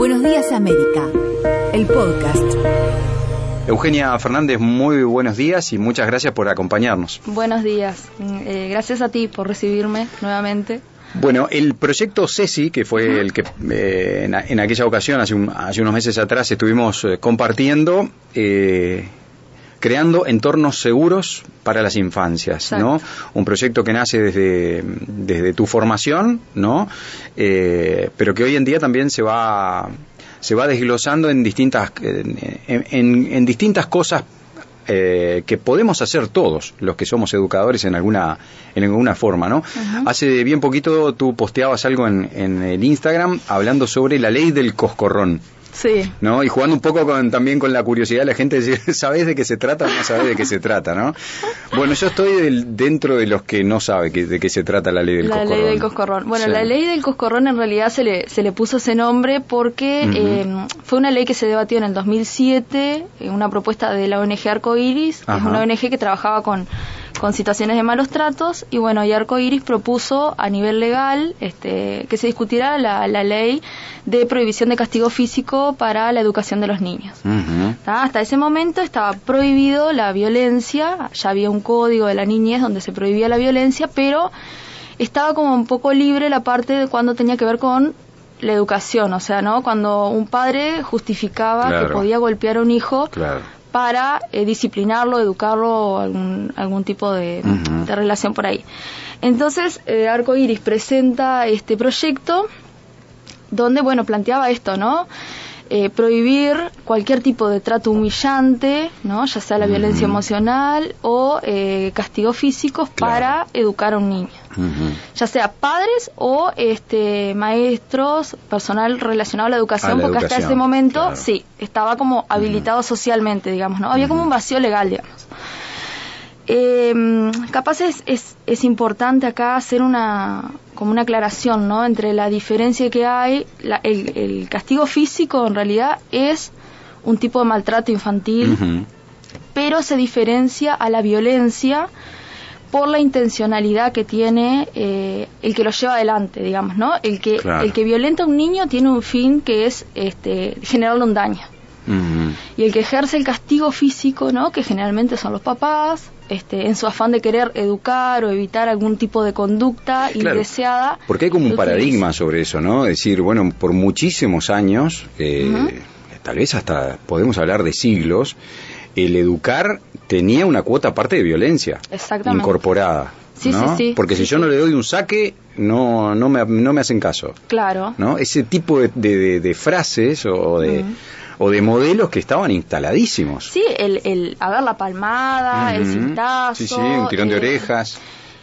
Buenos días América, el podcast. Eugenia Fernández, muy buenos días y muchas gracias por acompañarnos. Buenos días, eh, gracias a ti por recibirme nuevamente. Bueno, el proyecto CESI, que fue el que eh, en, aquella ocasión, hace, unos meses atrás, estuvimos eh, compartiendo, creando entornos seguros para las infancias, ¿no? Un proyecto que nace desde, desde tu formación, ¿no? Eh, pero que hoy en día también se va se va desglosando en distintas en, distintas cosas eh, que podemos hacer todos los que somos educadores en alguna en alguna forma, ¿no? Hace bien poquito tú posteabas algo en, en el Instagram hablando sobre la ley del coscorrón. Sí. ¿No? Y jugando un poco con, también con la curiosidad de la gente, decir, ¿sabes de qué se trata o no sabes de qué se trata, no? Bueno, yo estoy dentro de los que no sabe de qué se trata la ley del coscorrón. La ley del coscorrón. Bueno, la ley del coscorrón en realidad se le, se le puso ese nombre porque eh, fue una ley que se debatió en el 2007, una propuesta de la ONG Arcoiris, que es una ONG que trabajaba con con situaciones de malos tratos y bueno, y Arco Iris propuso a nivel legal este, que se discutiera la, ley de prohibición de castigo físico para la educación de los niños. Hasta ese momento estaba prohibido la violencia, ya había un código de la niñez donde se prohibía la violencia, pero estaba como un poco libre la parte de cuando tenía que ver con la educación, o sea, ¿no? Cuando un padre justificaba que podía golpear a un hijo para eh, disciplinarlo, educarlo, algún, algún tipo de, relación por ahí. Entonces, eh, Arco Iris presenta este proyecto donde, bueno, planteaba esto, ¿no? Eh, prohibir cualquier tipo de trato humillante, ¿no? ya sea la violencia emocional o eh, castigos físicos para educar a un niño, ya sea padres o este maestros, personal relacionado a la educación, porque hasta ese momento sí estaba como habilitado socialmente, digamos, no había como un vacío legal, digamos. Eh, capaz es, es, importante acá hacer una como una aclaración ¿no? entre la diferencia que hay el, castigo físico en realidad es un tipo de maltrato infantil pero se diferencia a la violencia por la intencionalidad que tiene eh, el que lo lleva adelante digamos no el que el que violenta a un niño tiene un fin que es este generarle un daño y el que ejerce el castigo físico, ¿no? que generalmente son los papás, este, en su afán de querer educar o evitar algún tipo de conducta indeseada. Porque hay como un paradigma sobre eso, ¿no? Es decir, bueno, por muchísimos años, eh, tal vez hasta podemos hablar de siglos, el educar tenía una cuota aparte de violencia incorporada. Sí, sí, sí. Porque si yo no le doy un saque, no, no, me, no me hacen caso. Claro. ¿no? Ese tipo de, de, frases o de, o de modelos que estaban instaladísimos. Sí, el, el a ver, la palmada, el cintazo. Sí, sí, un tirón de eh, orejas.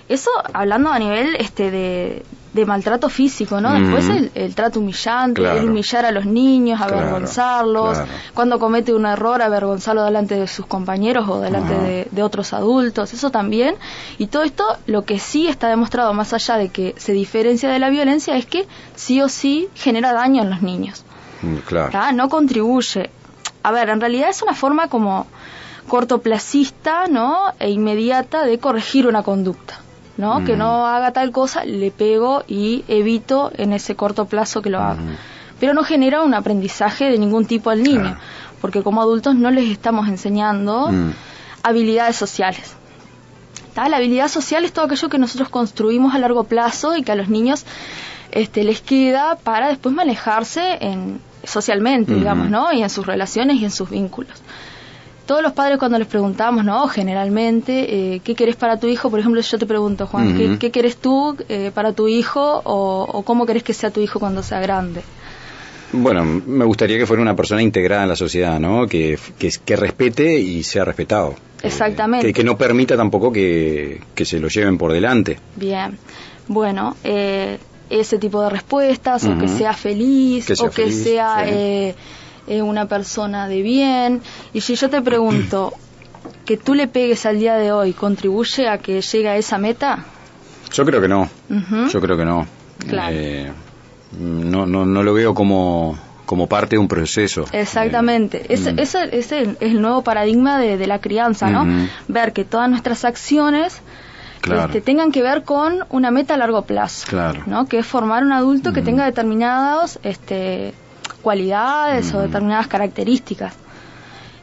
Eso hablando a nivel este de, de maltrato físico, ¿no? Después el, trato humillante, el humillar a los niños, avergonzarlos, cuando comete un error, avergonzarlo delante de sus compañeros o delante de, de, otros adultos, eso también. Y todo esto, lo que sí está demostrado, más allá de que se diferencia de la violencia, es que sí o sí genera daño en los niños. Mm, claro. No contribuye. A ver, en realidad es una forma como cortoplacista, ¿no? E inmediata de corregir una conducta, ¿no? Que no haga tal cosa, le pego y evito en ese corto plazo que lo haga. Pero no genera un aprendizaje de ningún tipo al niño, porque como adultos no les estamos enseñando mm. habilidades sociales. La habilidad social es todo aquello que nosotros construimos a largo plazo y que a los niños este, les queda para después manejarse en, socialmente, digamos, ¿no? Y en sus relaciones y en sus vínculos. Todos los padres cuando les preguntamos, ¿no? Generalmente, eh, ¿qué querés para tu hijo? Por ejemplo, yo te pregunto, Juan, ¿qué, ¿qué, querés tú eh, para tu hijo o, cómo querés que sea tu hijo cuando sea grande? Bueno, me gustaría que fuera una persona integrada en la sociedad, ¿no? Que, que, respete y sea respetado. Exactamente. que, no permita tampoco que, que, se lo lleven por delante. Bien. Bueno, eh, ese tipo de respuestas, o que sea feliz, o que sea eh, eh, una persona de bien. Y si yo te pregunto, que tú le pegues al día de hoy, ¿contribuye a que llegue a esa meta? Yo creo que no. Yo creo que no. Eh, no, no, no lo veo como, como parte de un proceso. Exactamente. ese, mm. ese, es el nuevo paradigma de, de la crianza, ¿no? Ver que todas nuestras acciones este, tengan que ver con una meta a largo plazo, ¿no? que es formar un adulto que tenga determinados este, cualidades o determinadas características.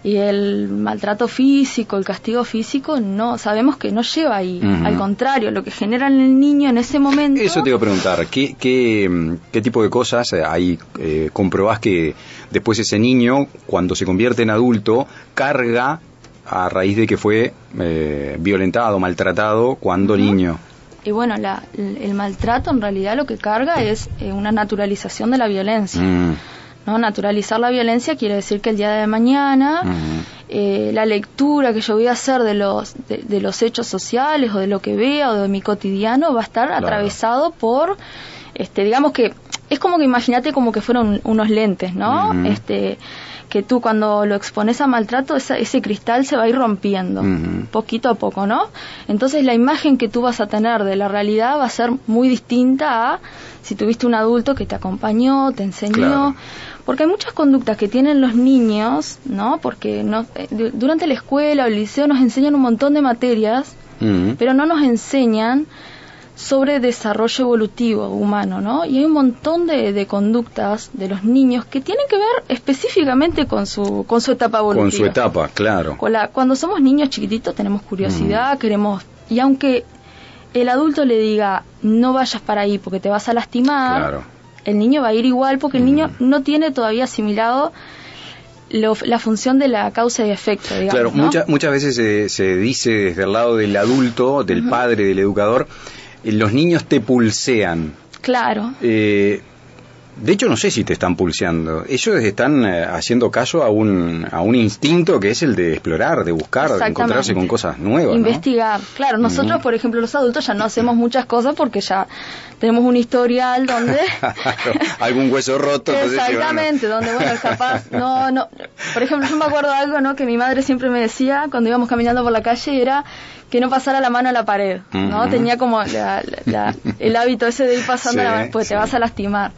Y el maltrato físico, el castigo físico, no, sabemos que no lleva ahí. Al contrario, lo que genera en el niño en ese momento. Eso te iba a preguntar, ¿qué, qué, qué tipo de cosas ahí eh, comprobás que después ese niño, cuando se convierte en adulto, carga a raíz de que fue eh, violentado, maltratado cuando niño? Y bueno, la, el maltrato en realidad lo que carga es eh, una naturalización de la violencia. Mm. ¿No? Naturalizar la violencia quiere decir que el día de mañana eh, la lectura que yo voy a hacer de los, de, los hechos sociales o de lo que vea o de mi cotidiano va a estar atravesado por, este, digamos que es como que imagínate como que fueron unos lentes, ¿no? Este que tú cuando lo expones a maltrato, ese cristal se va a ir rompiendo, poquito a poco, ¿no? Entonces la imagen que tú vas a tener de la realidad va a ser muy distinta a si tuviste un adulto que te acompañó, te enseñó, porque hay muchas conductas que tienen los niños, ¿no? Porque no, eh, durante la escuela o el liceo nos enseñan un montón de materias, pero no nos enseñan sobre desarrollo evolutivo humano, ¿no? Y hay un montón de, conductas de los niños que tienen que ver específicamente con su, con su etapa evolutiva. Con su etapa, claro. cuando somos niños chiquititos tenemos curiosidad, queremos... Y aunque el adulto le diga, no vayas para ahí porque te vas a lastimar, el niño va a ir igual porque el niño no tiene todavía asimilado la función de la causa y efecto. Digamos, claro, muchas muchas veces se, dice desde el lado del adulto, del padre, del educador, eh, los niños te pulsean. Claro. Eh, de hecho, no sé si te están pulseando. Ellos están eh, haciendo caso a un, a un instinto que es el de explorar, de buscar, de encontrarse con cosas nuevas. Investigar. Claro, nosotros, por ejemplo, los adultos ya no hacemos muchas cosas porque ya tenemos un historial donde... Algún hueso roto. Exactamente, donde, bueno, capaz... No, no. Por ejemplo, yo me acuerdo de algo, ¿no? Que mi madre siempre me decía cuando íbamos caminando por la calle era que no pasara la mano a la pared, ¿no? Tenía como el hábito ese de ir pasando la mano, pues te vas a lastimar.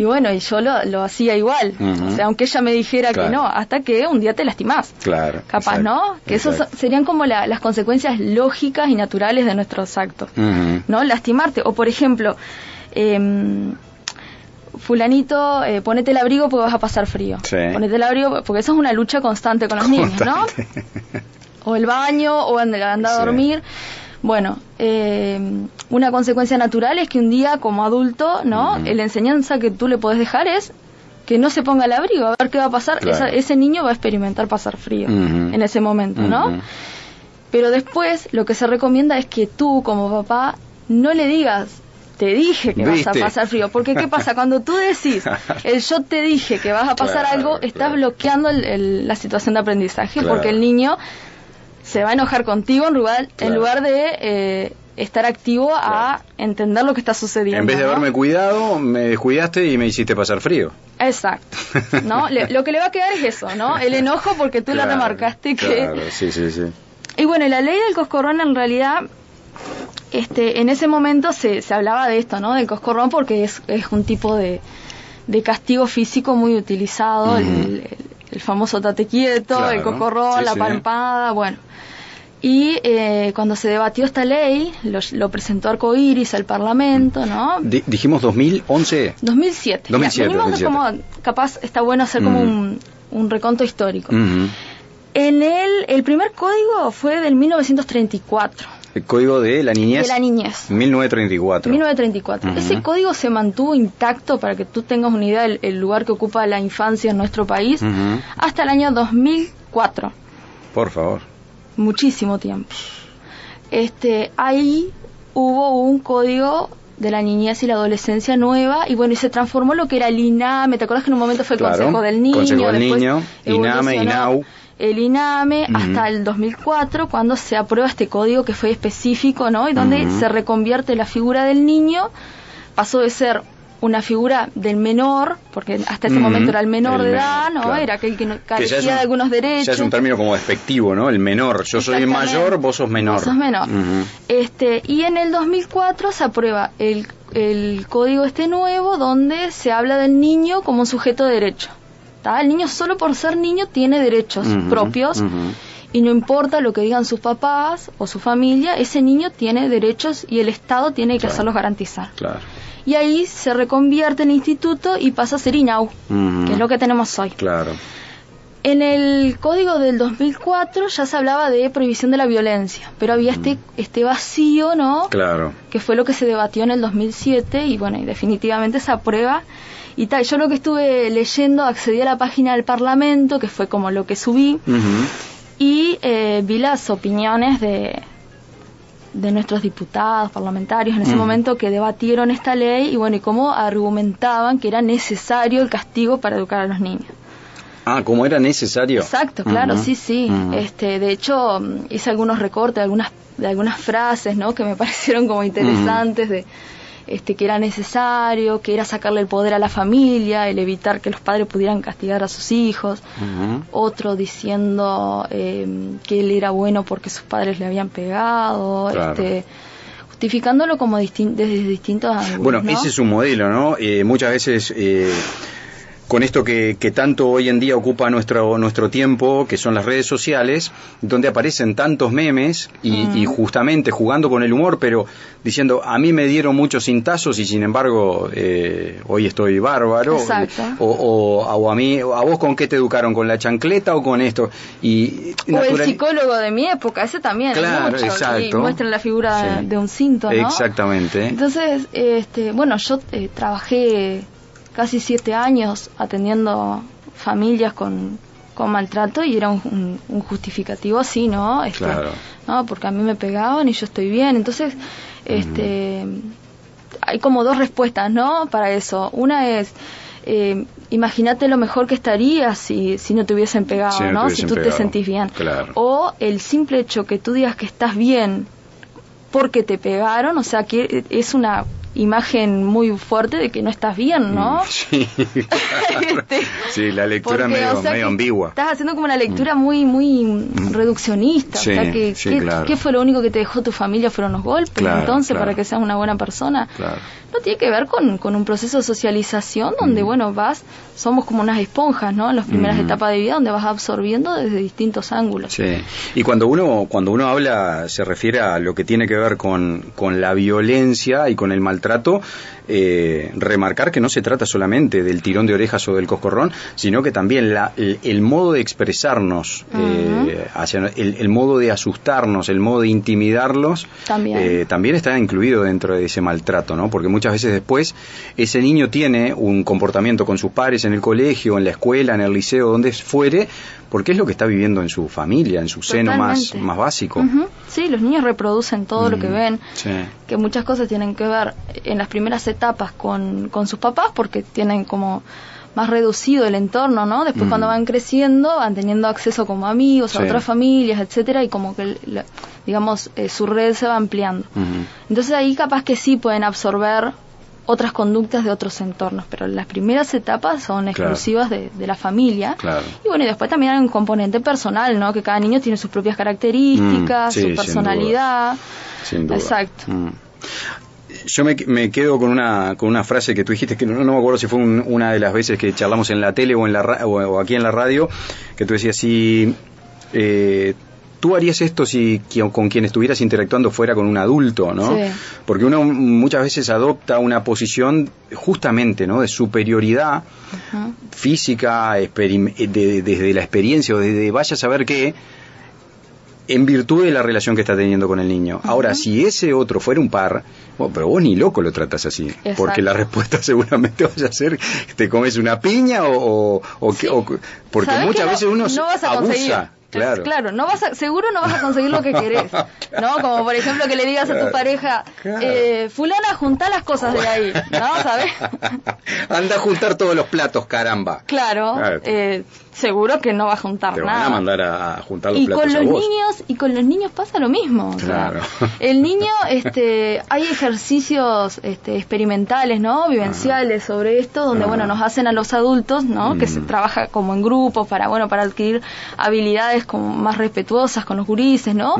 Y bueno, y yo lo, lo hacía igual. O sea, aunque ella me dijera que no, hasta que un día te lastimás. Claro. Capaz, ¿no? Que eso serían como las consecuencias lógicas y naturales de nuestros actos. ¿No? Lastimarte. O, por ejemplo, eh, fulanito, eh, ponete el abrigo porque vas a pasar frío. Ponete el abrigo porque eso es una lucha constante con los niños, ¿no? o el baño, o andar a dormir. Bueno, eh, una consecuencia natural es que un día como adulto, ¿no? La enseñanza que tú le puedes dejar es que no se ponga el abrigo, a ver qué va a pasar. ese niño va a experimentar pasar frío en ese momento, ¿no? Pero después lo que se recomienda es que tú como papá no le digas, te dije que vas a pasar frío. Porque ¿qué pasa? Cuando tú decís, el yo te dije que vas a pasar algo, estás bloqueando la situación de aprendizaje porque el niño se va a enojar contigo en lugar, en lugar de eh, estar activo a entender lo que está sucediendo. En vez de haberme cuidado, me descuidaste y me hiciste pasar frío. Exacto. ¿no? lo que le va a quedar es eso, ¿no? El enojo porque tú la remarcaste que... Claro, sí, sí, sí. Y bueno, la ley del coscorrón en realidad, este, en ese momento se, se hablaba de esto, ¿no? Del coscorrón porque es, es un tipo de, de castigo físico muy utilizado, el, famoso tate quieto, el coscorrón, la palpada, bueno. Y eh, cuando se debatió esta ley, lo, presentó Arcoiris al Parlamento, ¿no? dijimos 2011. 2007. 2007, Como, capaz está bueno hacer como un, un, reconto histórico. En el, el primer código fue del 1934. El código de la niñez. De la niñez. 1934. 1934. Ese código se mantuvo intacto para que tú tengas una idea del lugar que ocupa la infancia en nuestro país hasta el año 2004. Por favor muchísimo tiempo. Este, ahí hubo un código de la niñez y la adolescencia nueva y bueno, y se transformó lo que era el INAME, ¿te acuerdas que en un momento fue el Consejo del Niño? Consejo del Niño, INAME, INAU. El INAME hasta el 2004 cuando se aprueba este código que fue específico, ¿no? Y donde se reconvierte la figura del niño, pasó de ser una figura del menor, porque hasta ese momento era el menor de edad, ¿no? Era aquel que carecía de algunos derechos. Ya es un término como despectivo, ¿no? El menor. Yo soy mayor, vos sos menor. Vos sos menor. este, y en el 2004 se aprueba el, el código este nuevo donde se habla del niño como un sujeto de derecho. El niño solo por ser niño tiene derechos propios y no importa lo que digan sus papás o su familia, ese niño tiene derechos y el Estado tiene que hacerlos garantizar. Claro. y ahí se reconvierte el instituto y pasa a ser INAU, que es lo que tenemos hoy. Claro. En el código del 2004 ya se hablaba de prohibición de la violencia, pero había este, este vacío, ¿no? Claro. Que fue lo que se debatió en el 2007 y bueno, y definitivamente se aprueba y tal. Yo lo que estuve leyendo, accedí a la página del Parlamento, que fue como lo que subí, y eh, vi las opiniones de, de nuestros diputados, parlamentarios en ese momento que debatieron esta ley y bueno, y cómo argumentaban que era necesario el castigo para educar a los niños. Ah, como era necesario. Exacto, claro, sí, sí. Este, de hecho, hice algunos recortes de algunas, de algunas frases, ¿no? Que me parecieron como interesantes de este, que era necesario, que era sacarle el poder a la familia, el evitar que los padres pudieran castigar a sus hijos. Otro diciendo eh, que él era bueno porque sus padres le habían pegado. Este, justificándolo como desde distintos ángulos. Bueno, ese es un modelo, ¿no? Eh, muchas veces eh, con esto que, tanto hoy en día ocupa nuestro, nuestro tiempo, que son las redes sociales, donde aparecen tantos memes y, justamente jugando con el humor, pero diciendo, a mí me dieron muchos cintazos y sin embargo eh, hoy estoy bárbaro. O, o, a mí, ¿a vos con qué te educaron? ¿Con la chancleta o con esto? Y, o el psicólogo de mi época, ese también. Claro, exacto. Y muestran la figura de un cinto, ¿no? Exactamente. Entonces, este, bueno, yo eh, trabajé casi siete años atendiendo familias con, con maltrato y era un, justificativo así, ¿no? Este, claro. ¿no? Porque a mí me pegaban y yo estoy bien. Entonces, este, hay como dos respuestas, ¿no? Para eso. Una es, eh, imagínate lo mejor que estarías si, si no te hubiesen pegado, ¿no? si tú te sentís bien. Claro. O el simple hecho que tú digas que estás bien porque te pegaron, o sea, que es una imagen muy fuerte de que no estás bien, ¿no? Sí, este, sí la lectura medio, medio ambigua. Estás haciendo como una lectura muy muy mm. reduccionista. o sea, que, ¿qué, fue lo único que te dejó tu familia? ¿Fueron los golpes? entonces, para que seas una buena persona. No tiene que ver con, con un proceso de socialización donde, mm. bueno, vas, somos como unas esponjas, ¿no? En las primeras mm. etapas de vida donde vas absorbiendo desde distintos ángulos. Sí, y cuando uno, cuando uno habla, se refiere a lo que tiene que ver con, con la violencia y con el maltrato trato eh, remarcar que no se trata solamente del tirón de orejas o del coscorrón, sino que también la, el, modo de expresarnos, eh, hacia, el, modo de asustarnos, el modo de intimidarlos, también. Eh, también está incluido dentro de ese maltrato, ¿no? Porque muchas veces después ese niño tiene un comportamiento con sus padres en el colegio, en la escuela, en el liceo, donde fuere, porque es lo que está viviendo en su familia, en su seno más, más básico. Sí, los niños reproducen todo lo que ven, que muchas cosas tienen que ver en las primeras etapas con, con sus papás porque tienen como más reducido el entorno, ¿no? Después cuando van creciendo van teniendo acceso como amigos a otras familias, etcétera, y como que digamos eh, su red se va ampliando. Entonces ahí capaz que sí pueden absorber otras conductas de otros entornos, pero las primeras etapas son exclusivas de, la familia. Y bueno, y después también hay un componente personal, ¿no? Que cada niño tiene sus propias características, mm, su personalidad. Sin duda. Exacto. Yo me, me, quedo con una, con una frase que tú dijiste, que no, me acuerdo si fue una de las veces que charlamos en la tele o, en la, o, aquí en la radio, que tú decías, si eh, tú harías esto si con quien estuvieras interactuando fuera con un adulto, ¿no? Porque uno muchas veces adopta una posición justamente, ¿no? De superioridad física, desde la experiencia o desde vaya a saber qué, en virtud de la relación que está teniendo con el niño. Ahora, si ese otro fuera un par, bueno, pero vos ni loco lo tratas así, porque la respuesta seguramente vaya a ser, te comes una piña o, o, porque muchas veces uno no abusa. Claro. claro, no vas seguro no vas a conseguir lo que querés, ¿no? Como por ejemplo que le digas a tu pareja, eh, fulana, junta las cosas de ahí, ¿no? ¿Sabes? Anda a juntar todos los platos, caramba. Claro, eh, seguro que no va a juntar Te nada. Van a mandar a, juntar los y platos con los niños y con los niños pasa lo mismo. Claro. el niño, este, hay ejercicios este, experimentales, ¿no? Vivenciales sobre esto, donde bueno nos hacen a los adultos, ¿no? Que se mm. trabaja como en grupos para bueno para adquirir habilidades como más respetuosas con los gurises, ¿no?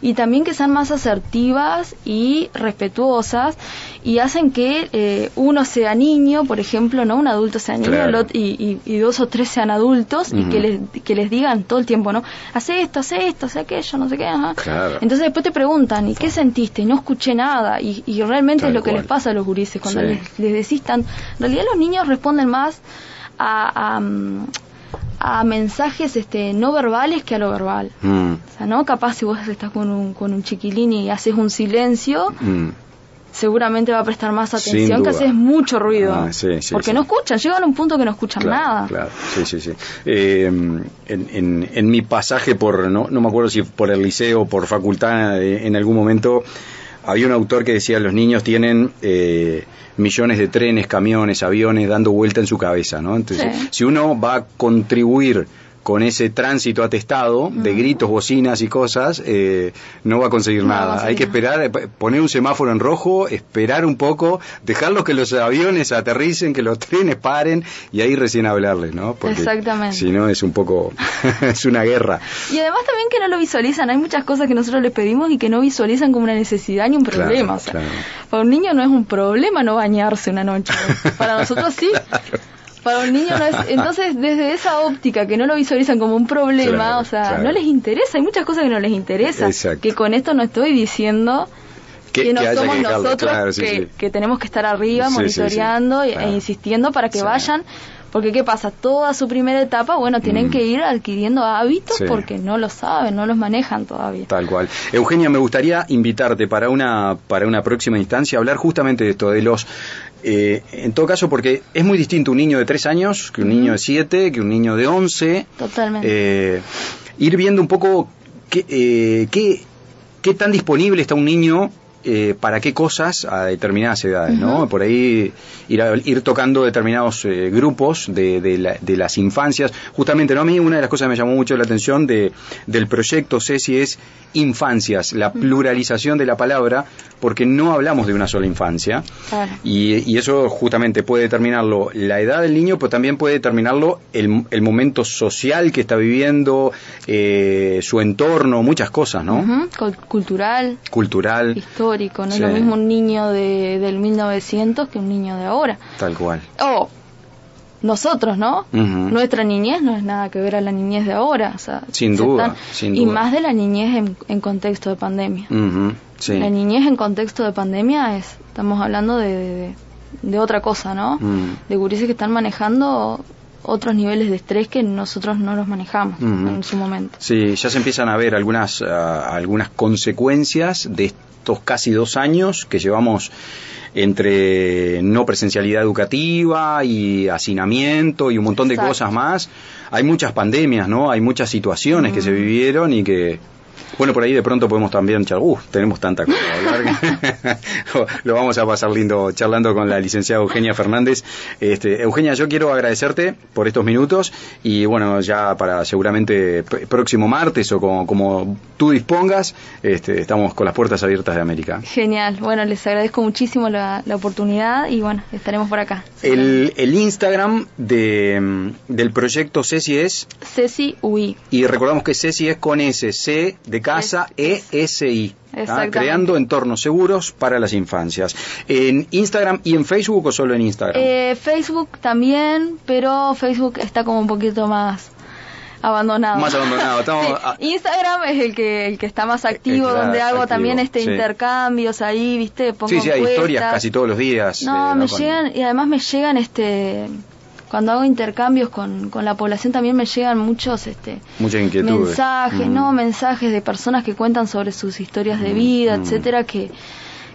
Y también que sean más asertivas y respetuosas y hacen que eh, uno sea niño, por ejemplo, no un adulto sea niño y, y dos o tres sean adultos y que les, que les digan todo el tiempo, ¿no? Hace esto, hace esto, hace aquello, no sé qué. Ajá. Entonces después te preguntan, ¿y qué sentiste? No escuché nada. Y, y realmente es lo que les pasa a los gurises cuando les, les decís tan... En realidad los niños responden más a, a, a mensajes este no verbales que a lo verbal. Mm. O sea, ¿no? Capaz si vos estás con un, con un chiquilín y haces un silencio, mm. Seguramente va a prestar más atención que haces mucho ruido. Ah, porque no escuchan, llegan a un punto que no escuchan nada. Claro, sí, sí, sí. Eh, en, en, en, mi pasaje por, no, no me acuerdo si por el liceo o por facultad, eh, en algún momento había un autor que decía los niños tienen eh, millones de trenes, camiones, aviones dando vuelta en su cabeza, ¿no? Entonces, si uno va a contribuir con ese tránsito atestado de gritos, bocinas y cosas, eh, no va a conseguir nada. Hay que esperar, eh, poner un semáforo en rojo, esperar un poco, dejarlos que los aviones aterricen, que los trenes paren y ahí recién hablarles, ¿no? Porque Exactamente. Si no, es un poco, es una guerra. Y además también que no lo visualizan. Hay muchas cosas que nosotros les pedimos y que no visualizan como una necesidad ni un problema. Para un niño no es un problema no bañarse una noche. Para nosotros sí. Para un niño no es. Entonces, desde esa óptica que no lo visualizan como un problema, o sea, no les interesa. Hay muchas cosas que no les interesa. Que con esto no estoy diciendo que, no somos nosotros que, tenemos que estar arriba monitoreando e insistiendo para que vayan. Porque ¿qué pasa? Toda su primera etapa, bueno, tienen mm. que ir adquiriendo hábitos porque no lo saben, no los manejan todavía. Tal cual. Eugenia, me gustaría invitarte para una, para una próxima instancia a hablar justamente de esto, de los eh, en todo caso, porque es muy distinto un niño de tres años que un niño de siete, que un niño de once. Totalmente. Eh, ir viendo un poco qué, eh, qué, qué tan disponible está un niño eh, para qué cosas a determinadas edades, ¿no? Por ahí ir, ir tocando determinados eh, grupos de, de, las infancias. Justamente, ¿no? A mí una de las cosas que me llamó mucho la atención de, del proyecto Ceci es infancias, la pluralización de la palabra, porque no hablamos de una sola infancia. Y, y, eso justamente puede determinarlo la edad del niño, pero también puede determinarlo el, el momento social que está viviendo, eh, su entorno, muchas cosas, ¿no? Cultural. Cultural. Histórico, no es lo mismo un niño de, del 1900 que un niño de ahora. Tal cual. O nosotros, ¿no? Nuestra niñez no es nada que ver a la niñez de ahora. O sea, sin, duda, Y más de la niñez en, contexto de pandemia. La niñez en contexto de pandemia es, estamos hablando de, de, otra cosa, ¿no? De gurises que están manejando otros niveles de estrés que nosotros no los manejamos en su momento. Sí, ya se empiezan a ver algunas, ah, algunas consecuencias de estos casi dos años que llevamos entre no presencialidad educativa y hacinamiento y un montón de cosas más. Hay muchas pandemias, ¿no? Hay muchas situaciones que se vivieron y que bueno, por ahí de pronto podemos también charlar. Uh, tenemos tanta cosa hablar. Lo vamos a pasar lindo charlando con la licenciada Eugenia Fernández. Este, Eugenia, yo quiero agradecerte por estos minutos y bueno, ya para seguramente próximo martes o como, como tú dispongas, este, estamos con las puertas abiertas de América. Genial. Bueno, les agradezco muchísimo la, oportunidad y bueno, estaremos por acá. El, el Instagram de, del proyecto Ceci es... Ceci UI. Y recordamos que Ceci es con S, C de casa ESI. Creando entornos seguros para las infancias. ¿En Instagram y en Facebook o solo en Instagram? Eh, Facebook también, pero Facebook está como un poquito más abandonado. Más abandonado. Instagram es el que el que está más activo, donde hago también este intercambios ahí, ¿viste? Pongo sí, sí, hay historias casi todos los días. No, me llegan y además me llegan este cuando hago intercambios con, con la población también me llegan muchos este mensajes, no, mensajes de personas que cuentan sobre sus historias de vida, etcétera, que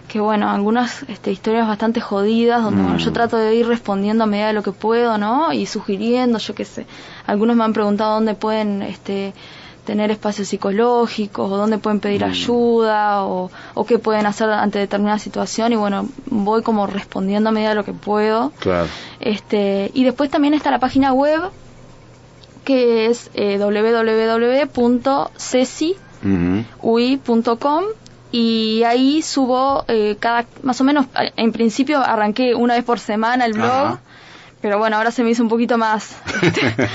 que bueno, algunas este, historias bastante jodidas, donde bueno, yo trato de ir respondiendo a medida de lo que puedo, ¿no? Y sugiriendo, yo qué sé. Algunos me han preguntado dónde pueden este, tener espacios psicológicos o dónde pueden pedir mm. ayuda o, o, qué pueden hacer ante determinada situación y bueno, voy como respondiendo a medida de lo que puedo. Claro. Este, y después también está la página web que es eh, www.ceci.ui.com y ahí subo eh, cada más o menos en principio arranqué una vez por semana el blog pero bueno ahora se me hizo un poquito más este,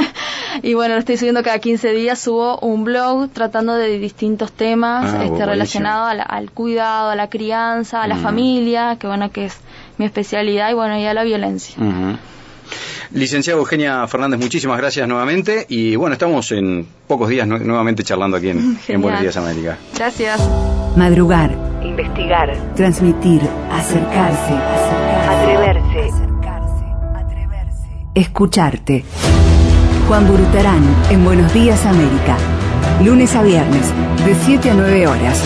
Y bueno, lo estoy subiendo cada 15 días, subo un blog tratando de distintos temas ah, este, relacionados al cuidado, a la crianza, a la familia, que bueno, que es mi especialidad, y bueno, y a la violencia. Uh. Licenciada Eugenia Fernández, muchísimas gracias nuevamente y bueno, estamos en pocos días nuevamente charlando aquí en, Buenos Días América. Gracias. Madrugar, investigar, transmitir, acercarse, atreverse, acercarse, atreverse, escucharte. Juan Burutarán en Buenos Días América. Lunes a viernes, de 7 a 9 horas.